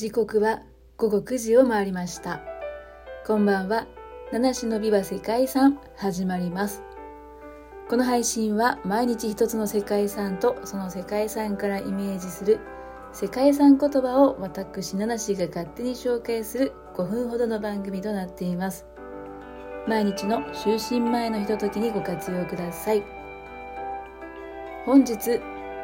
時刻は午後9時を回りました。こんばんは。七種のビバ世界遺産始まります。この配信は毎日一つの世界遺産とその世界遺産からイメージする世界遺産言葉を私七種が勝手に紹介する5分ほどの番組となっています。毎日の就寝前のひとときにご活用ください。本日9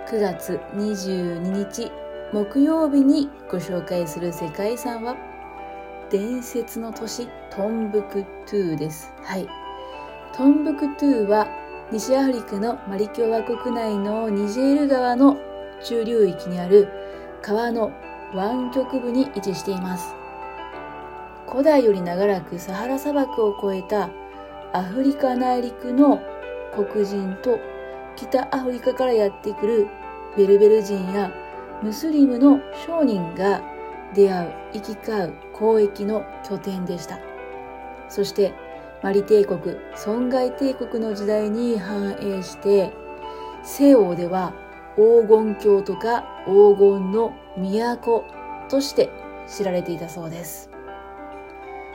月22日木曜日にご紹介する世界遺産は伝説の都市トンブクトゥーです。はい。トンブクトゥーは西アフリカのマリ共和国内のニジェール川の中流域にある川の湾曲部に位置しています。古代より長らくサハラ砂漠を越えたアフリカ内陸の黒人と北アフリカからやってくるベルベル人やムスリムの商人が出会う行き交う交易の拠点でした。そしてマリ帝国損害帝国の時代に繁栄して西欧では黄金鏡とか黄金の都として知られていたそうです。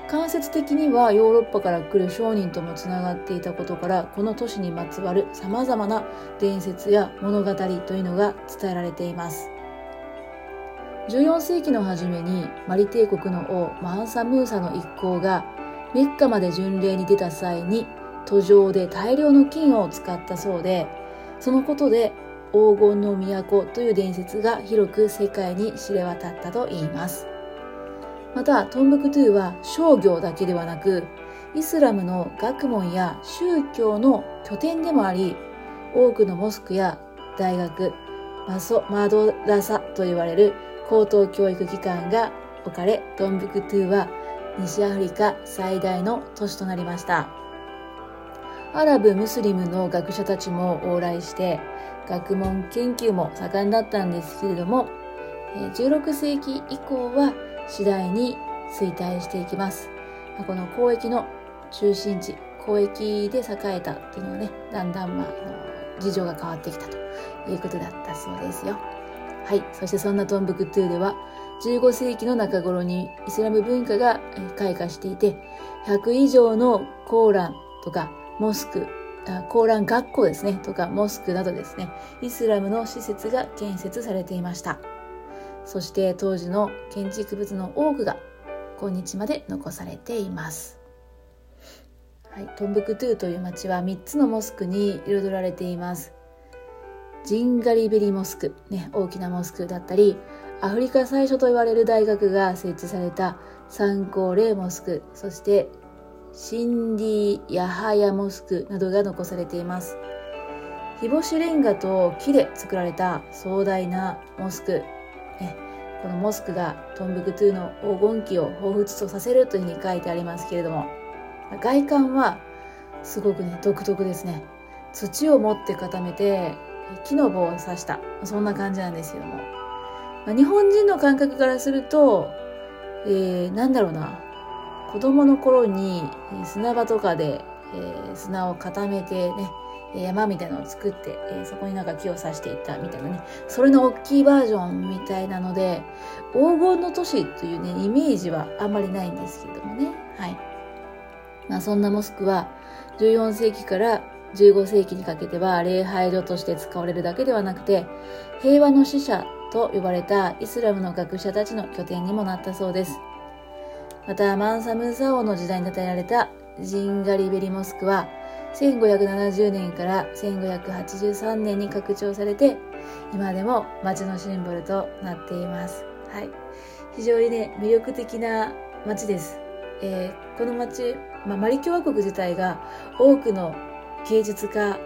間接的にはヨーロッパから来る商人ともつながっていたことからこの都市にまつわる様々な伝説や物語というのが伝えられています。14世紀の初めにマリ帝国の王マンサムーサの一行がメッカまで巡礼に出た際に途上で大量の金を使ったそうでそのことで黄金の都という伝説が広く世界に知れ渡ったといいます。またトンブクトゥは商業だけではなくイスラムの学問や宗教の拠点でもあり多くのモスクや大学マソマドラサと言われる高等教育機関が置かれトンブクトゥは西アフリカ最大の都市となりました。アラブ・ムスリムの学者たちも往来して学問研究も盛んだったんですけれども16世紀以降は次第に衰退していきます。この交易の中心地交易で栄えたっていうのはねだんだんまあ事情が変わってきたということだったそうですよ。はい。そしてそんなトンブクトゥーでは、15世紀の中頃にイスラム文化が開花していて、100以上のコーランとかモスク、コーラン学校ですね、とかモスクなどですね、イスラムの施設が建設されていました。そして当時の建築物の多くが今日まで残されています。はい、トンブクトゥという町は3つのモスクに彩られています。ジンガリベリモスク、ね、大きなモスクだったり、アフリカ最初と言われる大学が設置された参考例モスク、そしてシンディ・ヤハヤモスクなどが残されています。日干しレンガと木で作られた壮大なモスク。ね、このモスクがトンブクトゥの黄金期を彷彿とさせるというふうに書いてありますけれども、外観はすごくね、独特ですね。土を持って固めて木の棒を刺した。そんな感じなんですけども、まあ、日本人の感覚からすると、えー、なんだろうな。子供の頃に砂場とかで、えー、砂を固めてね山みたいなのを作って、えー、そこになんか木を刺していったみたいなね。それの大きいバージョンみたいなので黄金の都市というねイメージはあんまりないんですけどもね。はい。まあそんなモスクは14世紀から15世紀にかけては礼拝所として使われるだけではなくて、平和の使者と呼ばれたイスラムの学者たちの拠点にもなったそうです。また、マンサムーサ王の時代に建てられたジンガリベリモスクは、1570年から1583年に拡張されて、今でも街のシンボルとなっています。はい。非常にね、魅力的な街です。えー、この街、まあ、マリ共和国自体が多くの芸術家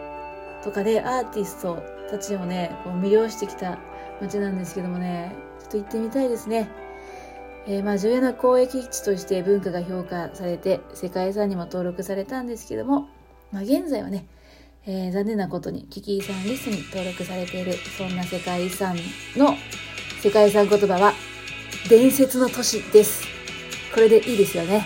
とかでアーティストたちをね、こう魅了してきた街なんですけどもね、ちょっと行ってみたいですね。えー、まあ重要な交易地として文化が評価されて世界遺産にも登録されたんですけども、まあ現在はね、えー、残念なことに危機遺産リストに登録されているそんな世界遺産の世界遺産言葉は伝説の都市です。これでいいですよね。